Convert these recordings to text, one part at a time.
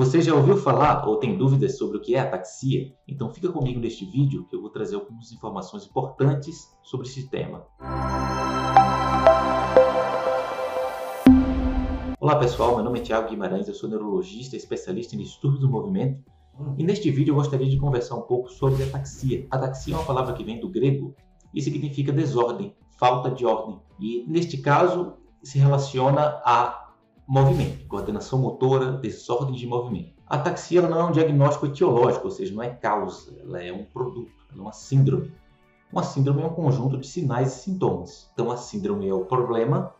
Você já ouviu falar ou tem dúvidas sobre o que é ataxia? Então fica comigo neste vídeo que eu vou trazer algumas informações importantes sobre esse tema. Olá pessoal, meu nome é Thiago Guimarães, eu sou neurologista, especialista em distúrbios do movimento e neste vídeo eu gostaria de conversar um pouco sobre ataxia. Ataxia é uma palavra que vem do grego e significa desordem, falta de ordem e neste caso se relaciona a movimento, coordenação motora, desordem de movimento. A ataxia não é um diagnóstico etiológico, ou seja, não é causa, ela é um produto, ela é uma síndrome. Uma síndrome é um conjunto de sinais e sintomas. Então a síndrome é o problema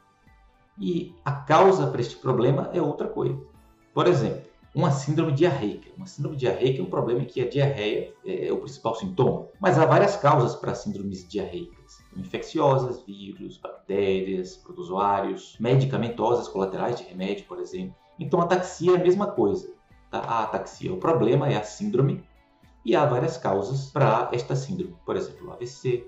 e a causa para este problema é outra coisa. Por exemplo, uma síndrome diarreica. Uma síndrome diarreica é um problema em que a diarreia é o principal sintoma, mas há várias causas para síndromes diarreicas. Infecciosas, vírus, bactérias, protozoários, medicamentosas, colaterais de remédio, por exemplo. Então a ataxia é a mesma coisa. Tá? A ataxia, o problema é a síndrome e há várias causas para esta síndrome. Por exemplo, AVC,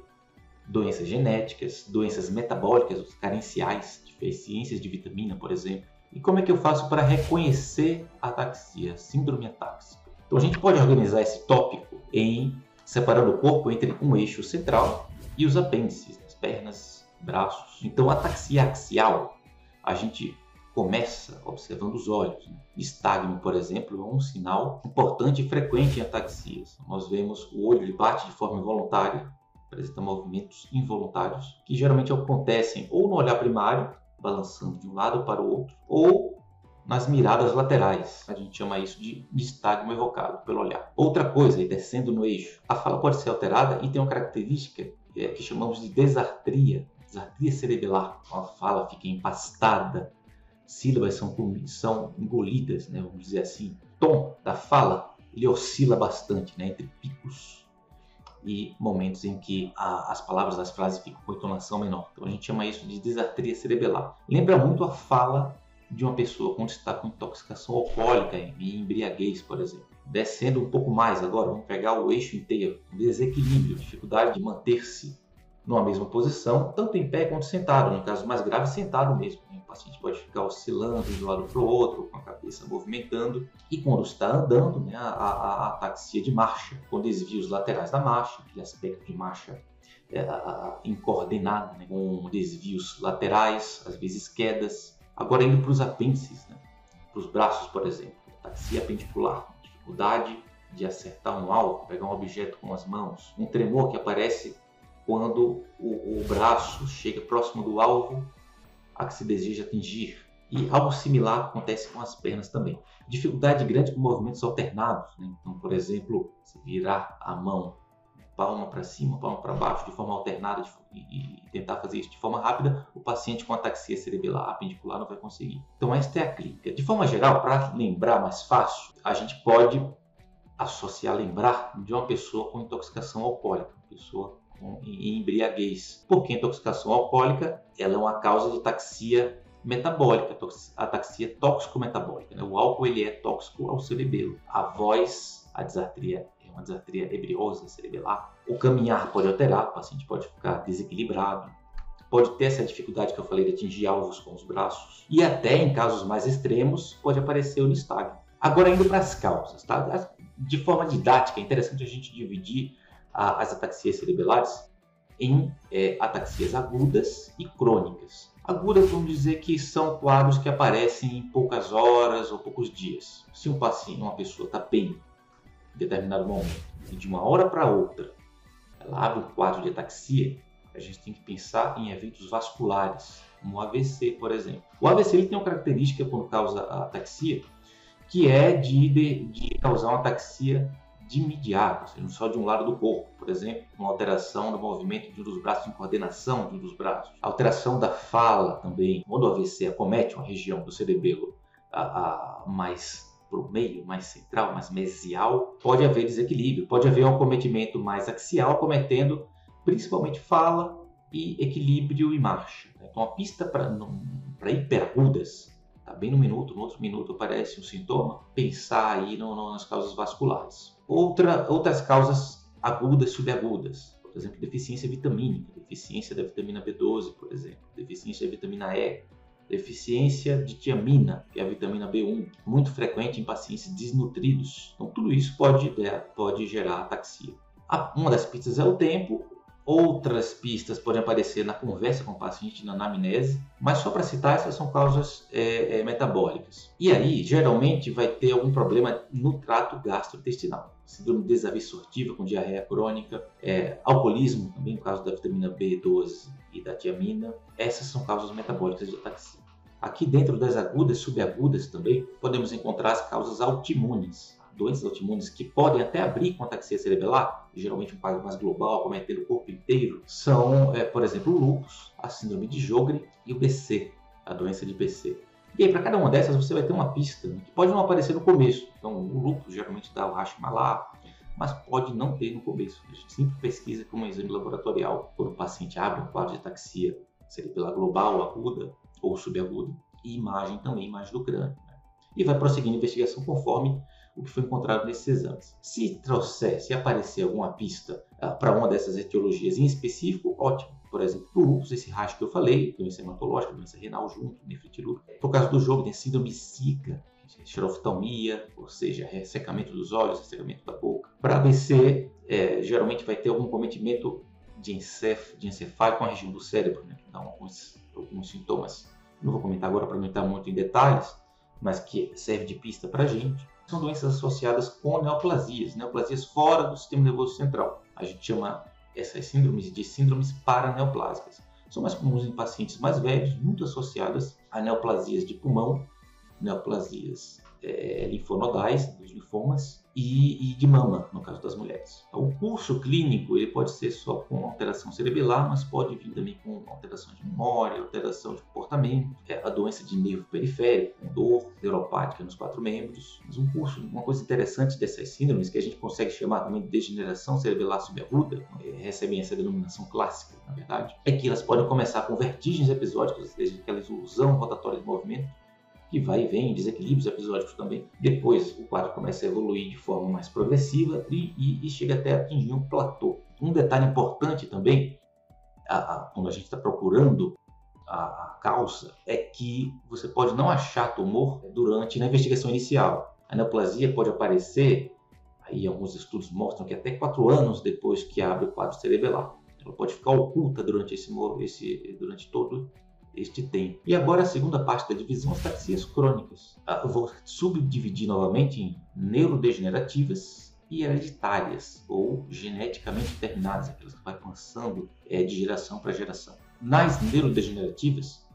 doenças genéticas, doenças metabólicas carenciais, deficiências de vitamina, por exemplo, e como é que eu faço para reconhecer a ataxia, síndrome atáxica? Então a gente pode organizar esse tópico em separando o corpo entre um eixo central e os apêndices, as pernas, braços. Então a ataxia axial, a gente começa observando os olhos. Né? Estagno, por exemplo, é um sinal importante e frequente em ataxias. Nós vemos o olho ele bate de forma involuntária, apresenta movimentos involuntários que geralmente acontecem ou no olhar primário balançando de um lado para o outro, ou nas miradas laterais. A gente chama isso de nistagmo evocado pelo olhar. Outra coisa, descendo no eixo, a fala pode ser alterada e tem uma característica é, que chamamos de desartria, desartria cerebelar. A fala fica empastada, sílabas são, são engolidas, né, vamos dizer assim. O tom da fala ele oscila bastante né, entre picos e momentos em que a, as palavras das frases ficam com entonação menor. Então a gente chama isso de desartria cerebelar. Lembra muito a fala de uma pessoa quando está com intoxicação alcoólica e embriaguez, por exemplo. Descendo um pouco mais agora, vamos pegar o eixo inteiro, desequilíbrio, dificuldade de manter-se numa mesma posição, tanto em pé quanto sentado. No caso mais grave, sentado mesmo. Né? Paciente pode ficar oscilando de um lado para o outro, com a cabeça movimentando. E quando está andando, né, a, a, a ataxia de marcha, com desvios laterais da marcha, aquele aspecto de marcha é, a, incoordenado, né, com desvios laterais, às vezes quedas. Agora indo para os apêndices, né, para os braços, por exemplo, ataxia apendicular, dificuldade de acertar um alvo, pegar um objeto com as mãos, um tremor que aparece quando o, o braço chega próximo do alvo a que se deseja atingir. E algo similar acontece com as pernas também. Dificuldade grande com movimentos alternados. Né? Então, por exemplo, se virar a mão palma para cima, palma para baixo, de forma alternada e, tentar fazer isso de forma rápida, o paciente com ataxia cerebelar apendicular não vai conseguir. Então, esta é a clínica. De forma geral, para lembrar mais fácil, a gente pode associar, lembrar de uma pessoa com intoxicação alcoólica, pessoa e embriaguez. Porque a intoxicação alcoólica ela é uma causa de ataxia metabólica, ataxia tóxico-metabólica. Né? O álcool ele é tóxico ao cerebelo. A voz, a desartria é uma desartria ebriosa cerebelar. O caminhar pode alterar, o paciente pode ficar desequilibrado, pode ter essa dificuldade que eu falei de atingir alvos com os braços e até em casos mais extremos pode aparecer o nistagmo. Agora indo para as causas, tá? De forma didática, é interessante a gente dividir as ataxias cerebelares em é, ataxias agudas e crônicas. Agudas, vamos dizer que são quadros que aparecem em poucas horas ou poucos dias. Se um paciente, uma pessoa está bem em determinado momento e de uma hora para outra ela abre um quadro de ataxia, a gente tem que pensar em eventos vasculares, como o AVC, por exemplo. O AVC ele tem uma característica quando causa a ataxia, que é de, de, de causar uma ataxia de imediato, seja, só de um lado do corpo, por exemplo, uma alteração no movimento de um dos braços, em coordenação de um dos braços, alteração da fala também, quando o AVC acomete uma região do cerebelo a, a mais para o meio, mais central, mais mesial, pode haver desequilíbrio, pode haver um acometimento mais axial, acometendo principalmente fala e equilíbrio e marcha. Então, a pista para hiperagudas Tá bem no minuto, no outro minuto aparece um sintoma, pensar aí no, no, nas causas vasculares. Outra, outras causas agudas subagudas, por exemplo, deficiência vitamínica, deficiência da vitamina B12, por exemplo, deficiência da vitamina E, deficiência de tiamina, que é a vitamina B1, muito frequente em pacientes desnutridos. Então, tudo isso pode, é, pode gerar ataxia. Uma das pistas é o tempo, outras pistas podem aparecer na conversa com o paciente, na anamnese, mas só para citar, essas são causas é, é, metabólicas. E aí, geralmente, vai ter algum problema no trato gastrointestinal. Síndrome desabsortiva com diarreia crônica, é, alcoolismo, também por causa da vitamina B12 e da tiamina. Essas são causas metabólicas de ataxia. Aqui dentro das agudas subagudas também podemos encontrar as causas autoimunes, doenças autoimunes que podem até abrir com ataxia cerebelar, geralmente um quadro mais global, cometendo o corpo inteiro, são, é, por exemplo, o lúpus, a síndrome de Jogre e o BC, a doença de BC. E aí, para cada uma dessas, você vai ter uma pista né, que pode não aparecer no começo. Então, o lúpus geralmente dá o Hashimoto's mas pode não ter no começo. A gente sempre pesquisa com um exame laboratorial quando o paciente abre um quadro de ataxia cerebelar global, aguda, ou subaguda, e imagem também, imagem do crânio. Né? E vai prosseguindo a investigação conforme o que foi encontrado nesses exames. Se trouxer, se aparecer alguma pista uh, para uma dessas etiologias em específico, ótimo. Por exemplo, do lúpus, esse racho que eu falei, doença hematológica, doença renal junto, nefrite. Por causa do jogo, tem síndrome Zika, xeroftalmia, ou seja, ressecamento dos olhos, ressecamento da boca. Para ABC, é, geralmente vai ter algum cometimento de, encef de com a região do cérebro, né, dá alguns, alguns sintomas não vou comentar agora para não entrar muito em detalhes, mas que serve de pista para a gente, são doenças associadas com neoplasias, neoplasias fora do sistema nervoso central. A gente chama essas síndromes de síndromes paraneoplásicas. São mais comuns em pacientes mais velhos, muito associadas a neoplasias de pulmão, neoplasias é, linfonodais, dos linfomas, e, e, de mama, no caso das mulheres. Então, o curso clínico ele pode ser só com alteração cerebelar, mas pode vir também com alteração de memória, alteração de comportamento, é a doença de nervo periférico, com dor neuropática nos quatro membros. Mas um curso, uma coisa interessante dessas síndromes, que a gente consegue chamar também de degeneração cerebelar subaguda, é, recebem essa denominação clássica, na verdade, é que elas podem começar com vertigens episódicas, ou seja, aquela ilusão rotatória de movimento, que vai e vem, desequilíbrios episódicos também. Depois o quadro começa a evoluir de forma mais progressiva e, e, e chega até atingir um platô. Um detalhe importante também, a, a, quando a gente está procurando a, a causa, é que você pode não achar tumor durante a investigação inicial. A neoplasia pode aparecer, aí alguns estudos mostram que até quatro anos depois que abre o quadro cerebelar. Ela pode ficar oculta durante esse, esse durante todo este tempo. E agora a segunda parte da divisão, as taxias crônicas. Ah, eu vou subdividir novamente em neurodegenerativas e hereditárias, ou geneticamente determinadas, aquelas que vai passando é, de geração para geração. Nas neurodegenerativas,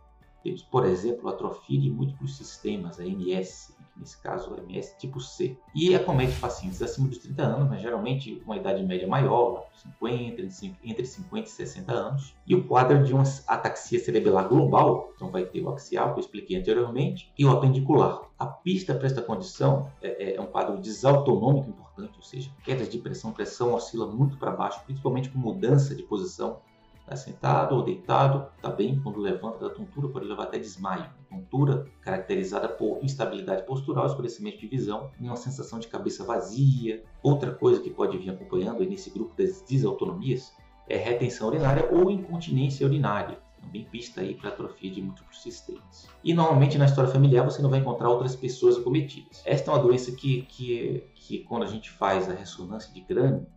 temos, por exemplo, atrofia de múltiplos sistemas, a MS, nesse caso o MS tipo C. E acomete pacientes acima dos 30 anos, mas geralmente uma idade média maior, 50, entre 50 e 60 anos. E o quadro de uma ataxia cerebelar global, então vai ter o axial, que eu expliquei anteriormente, e o apendicular. A pista para esta condição é, é um quadro desautonômico importante, ou seja, quedas de pressão, pressão oscila muito para baixo, principalmente com mudança de posição Está sentado ou deitado, está bem. Quando levanta da tontura, pode levar até desmaio. Tontura caracterizada por instabilidade postural, escurecimento de visão e uma sensação de cabeça vazia. Outra coisa que pode vir acompanhando nesse grupo das desautonomias é retenção urinária ou incontinência urinária. Também pista aí para atrofia de múltiplos sistemas. E normalmente na história familiar você não vai encontrar outras pessoas acometidas. Esta é uma doença que, que, que quando a gente faz a ressonância de crânio,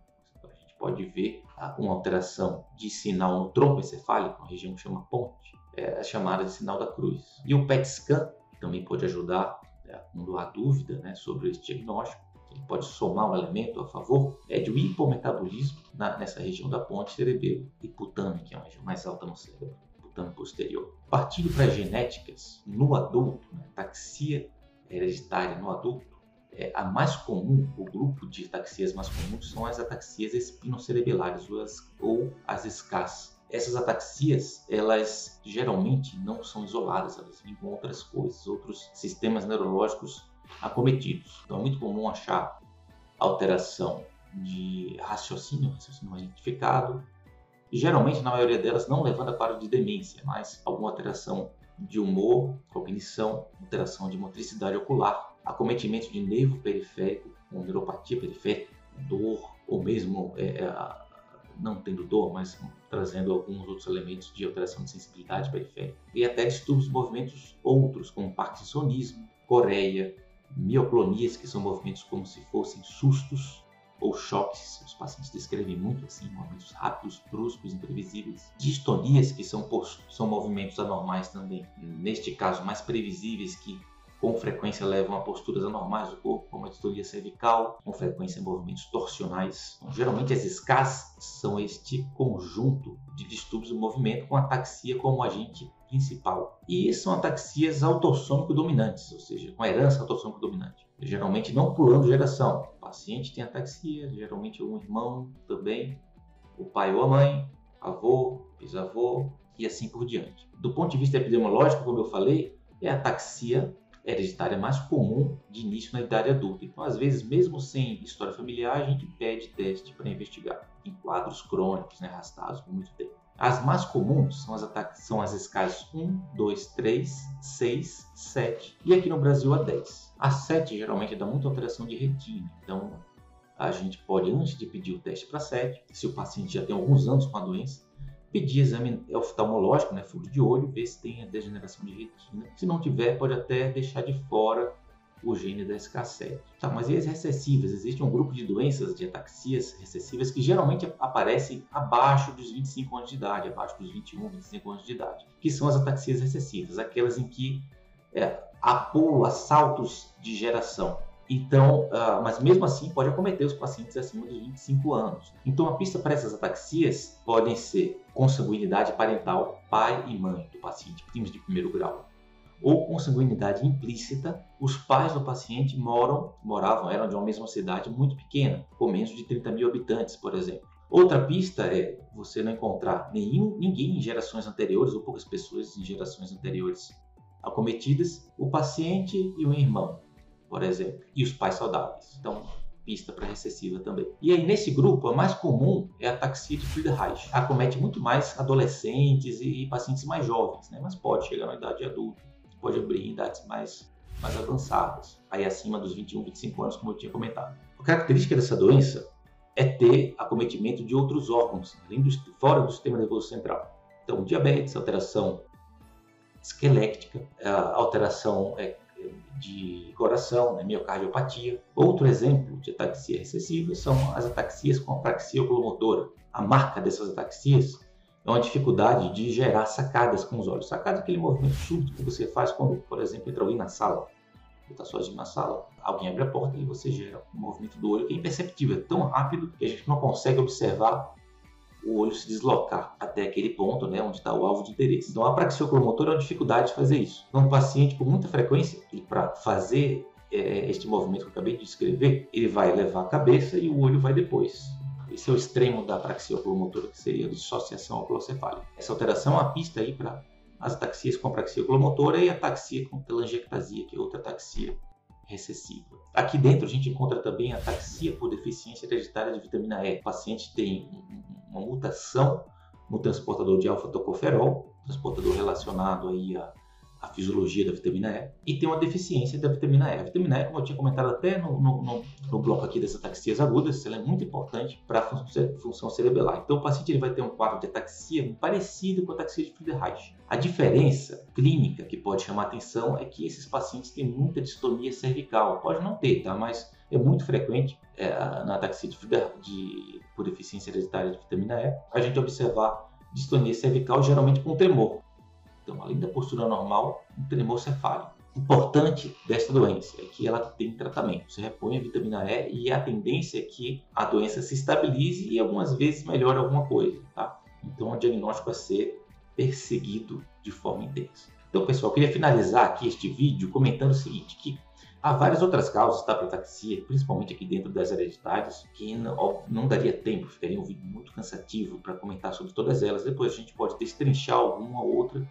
pode ver uma alteração de sinal no tronco encefálico, uma região que chama ponte, é chamada de sinal da cruz. E o PET scan também pode ajudar é, quando há dúvida né, sobre esse diagnóstico. Ele pode somar um elemento a favor é de um hipometabolismo na, nessa região da ponte cerebelo hipotâmica, que é uma região mais alta no cérebro, hipotâmico posterior. Partindo para genéticas, no adulto, né, taxia hereditária no adulto, é, a mais comum, o grupo de ataxias mais comuns são as ataxias espinocerebelares ou as, ou as SCAS. Essas ataxias, elas geralmente não são isoladas, elas vêm com outras coisas, outros sistemas neurológicos acometidos. Então é muito comum achar alteração de raciocínio, raciocínio identificado, e geralmente na maioria delas não levando a quadro de demência, mas alguma alteração de humor, cognição, alteração de motricidade ocular, acometimento de nervo periférico, com neuropatia periférica, dor, ou mesmo é, é não tendo dor, mas trazendo alguns outros elementos de alteração de sensibilidade periférica. E até distúrbios de movimentos outros, como parkinsonismo, coreia, mioclonias, que são movimentos como se fossem sustos ou choques. Os pacientes descrevem muito assim, movimentos rápidos, bruscos, imprevisíveis. Distonias, que são, são movimentos anormais também. Neste caso, mais previsíveis, que com frequência levam a posturas anormais do corpo, como a distonia cervical, com frequência movimentos torsionais. Então, geralmente as SCAS são este conjunto de distúrbios do movimento com ataxia como agente principal. E são ataxias autossômico dominantes, ou seja, com herança autossômico dominante. Geralmente não pulando geração. O paciente tem ataxia, geralmente um irmão também, o pai ou a mãe, avô, bisavô e assim por diante. Do ponto de vista epidemiológico, como eu falei, é ataxia hereditária mais comum de início na idade adulta. Então, às vezes, mesmo sem história familiar, a gente pede teste para investigar em quadros crônicos, né, arrastados por muito tempo. As mais comuns são as, são as escalas 1, 2, 3, 6, 7 e aqui no Brasil a 10. A 7 geralmente dá muita alteração de retina, então a gente pode, antes de pedir o teste para 7, se o paciente já tem alguns anos com a doença, pedir exame oftalmológico, né, fundo de olho, ver se tem a degeneração de retina. Se não tiver, pode até deixar de fora o gene da SK7. Tá, mas e as recessivas? Existe um grupo de doenças de ataxias recessivas que geralmente aparecem abaixo dos 25 anos de idade, abaixo dos 21, 25 anos de idade, que são as ataxias recessivas, aquelas em que é, há pulo, há saltos de geração. Então, uh, mas mesmo assim pode acometer os pacientes acima dos 25 anos. Então, a pista para essas ataxias podem ser consanguinidade parental, pai e mãe do paciente, primos de primeiro grau, ou consanguinidade implícita, os pais do paciente moram, moravam, eram de uma mesma cidade muito pequena, com menos de 30 mil habitantes, por exemplo. Outra pista é você não encontrar nenhum, ninguém em gerações anteriores ou poucas pessoas em gerações anteriores acometidas, o paciente e o irmão por exemplo, e os pais saudáveis. Então, pista para recessiva também. E aí, nesse grupo, a mais comum é a taxia de Friedreich. Acomete muito mais adolescentes e pacientes mais jovens, né? mas pode chegar na idade adulta, pode abrir em idades mais, mais avançadas, aí acima dos 21, 25 anos, como eu tinha comentado. A característica dessa doença é ter acometimento de outros órgãos, além do, fora do sistema nervoso central. Então, diabetes, alteração esquelética, alteração é, de coração, né, miocardiopatia. Outro exemplo de ataxia recessiva são as ataxias com apraxia oculomotora. A marca dessas ataxias é uma dificuldade de gerar sacadas com os olhos. Sacada é aquele movimento súbito que você faz quando, por exemplo, entra alguém na sala. Você está sozinho na sala, alguém abre a porta e você gera um movimento do olho que é imperceptível, é tão rápido que a gente não consegue observar o olho se deslocar até aquele ponto, né, onde está o alvo de interesse. Então, a praxioculomotor é uma dificuldade de fazer isso. O paciente, com muita frequência, e para fazer é, este movimento que eu acabei de descrever, ele vai levar a cabeça e o olho vai depois. Esse é o extremo da praxioculomotora, que seria a dissociação oculocefálica. Essa alteração é a pista aí para as ataxias com apraxia oculomotora e a ataxia com telangiectasia, que é outra ataxia recessiva. Aqui dentro a gente encontra também a ataxia por deficiência hereditária de vitamina E. O paciente tem uma mutação no transportador de alfa-tocoferol, transportador relacionado aí a a fisiologia da vitamina E e tem uma deficiência da vitamina E. A vitamina E, como eu tinha comentado até no, no, no, no bloco aqui das ataxias agudas, ela é muito importante para a função cerebelar. Então, o paciente ele vai ter um quadro de ataxia parecido com a ataxia de Friedreich. A diferença clínica que pode chamar atenção é que esses pacientes têm muita distonia cervical. Pode não ter, tá? Mas é muito frequente é, na ataxia de, de, por deficiência hereditária de vitamina E a gente observar distonia cervical geralmente com tremor. Então, além da postura normal, um tremor cefálico. Importante desta doença é que ela tem tratamento. Você repõe a vitamina E e a tendência é que a doença se estabilize e algumas vezes melhore alguma coisa, tá? Então, o diagnóstico a ser perseguido de forma intensa. Então, pessoal, eu queria finalizar aqui este vídeo comentando o seguinte, que há várias outras causas da ataxia, principalmente aqui dentro das hereditárias, que não, não daria tempo, ficaria um vídeo muito cansativo para comentar sobre todas elas. Depois a gente pode destrinchar alguma ou outra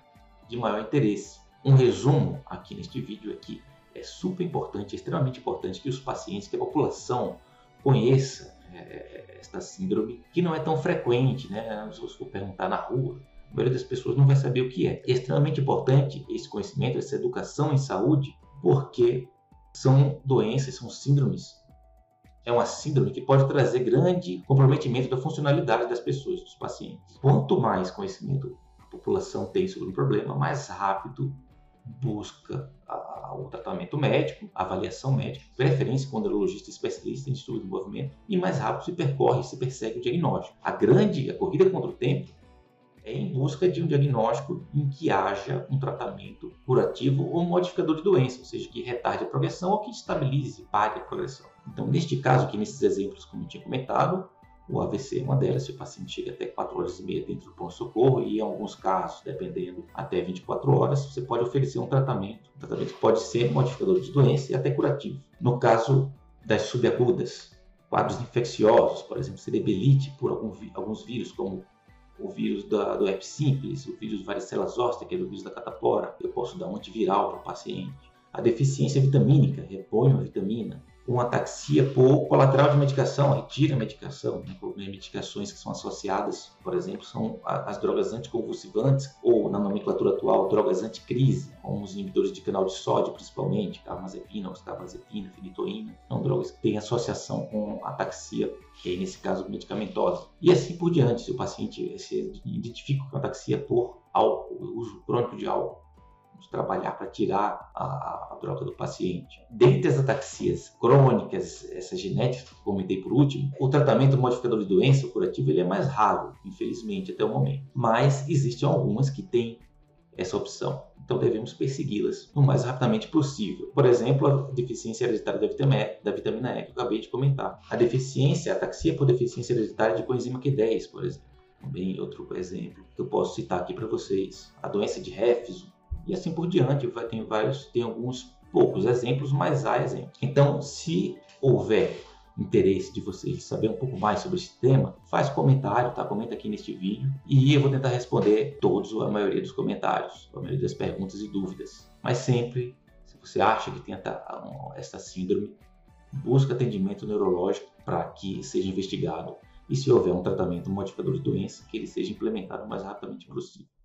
de maior interesse. Um resumo aqui neste vídeo aqui é super importante, é extremamente importante que os pacientes, que a população conheça é, esta síndrome, que não é tão frequente, né? Se você for perguntar na rua, a maioria das pessoas não vai saber o que é. É extremamente importante esse conhecimento, essa educação em saúde, porque são doenças, são síndromes é uma síndrome que pode trazer grande comprometimento da funcionalidade das pessoas, dos pacientes. Quanto mais conhecimento população tem sobre o problema, mais rápido busca o tratamento médico, avaliação médica, preferência com o neurologista especialista em estudo do movimento, e mais rápido se percorre, se persegue o diagnóstico. A grande, a corrida contra o tempo é em busca de um diagnóstico em que haja um tratamento curativo ou modificador de doença, ou seja, que retarde a progressão ou que estabilize, pare a progressão. Então, neste caso aqui, nesses exemplos, como eu tinha comentado, o AVC é uma delas, se o paciente chega até 4 horas e meia dentro do pronto-socorro e em alguns casos, dependendo, até 24 horas, você pode oferecer um tratamento, um tratamento que pode ser modificador de doença e até curativo. No caso das subagudas, quadros infecciosos, por exemplo, cerebelite por algum, alguns vírus, como o vírus da, do herpes simples, o vírus varicela zoster, que é o vírus da catapora, eu posso dar um antiviral para o paciente. A deficiência vitamínica, reponho a vitamina, uma ataxia por colateral de medicação, retira a medicação, né? medicações que são associadas, por exemplo, são as drogas anticonvulsivantes ou, na nomenclatura atual, drogas anticrise, como os inibidores de canal de sódio, principalmente, carbamazepina, oxcarbazepina, finitoína, são drogas que têm associação com ataxia, que é, nesse caso, medicamentosa. E assim por diante, se o paciente se identifica com ataxia por álcool, uso crônico de álcool, trabalhar para tirar a, a, droga do paciente. Dentre as ataxias crônicas, essas genéticas que comentei por último, o tratamento modificador de doença, curativo, ele é mais raro, infelizmente, até o momento. Mas existem algumas que têm essa opção. Então devemos persegui-las o mais rapidamente possível. Por exemplo, a deficiência hereditária da vitamina E, da vitamina e que eu acabei de comentar. A deficiência, a ataxia por deficiência hereditária de coenzima Q10, por exemplo. Também outro exemplo que eu posso citar aqui para vocês. A doença de Refsum, e assim por diante. Vai, tem vários, tem alguns poucos exemplos, mas há exemplos. Então, se houver interesse de vocês saber um pouco mais sobre esse tema, faz comentário, tá? Comenta aqui neste vídeo e eu vou tentar responder todos ou a maioria dos comentários, a maioria das perguntas e dúvidas. Mas sempre, se você acha que tem essa síndrome, busca atendimento neurológico para que seja investigado e se houver um tratamento modificador de doença, que ele seja implementado o mais rapidamente possível.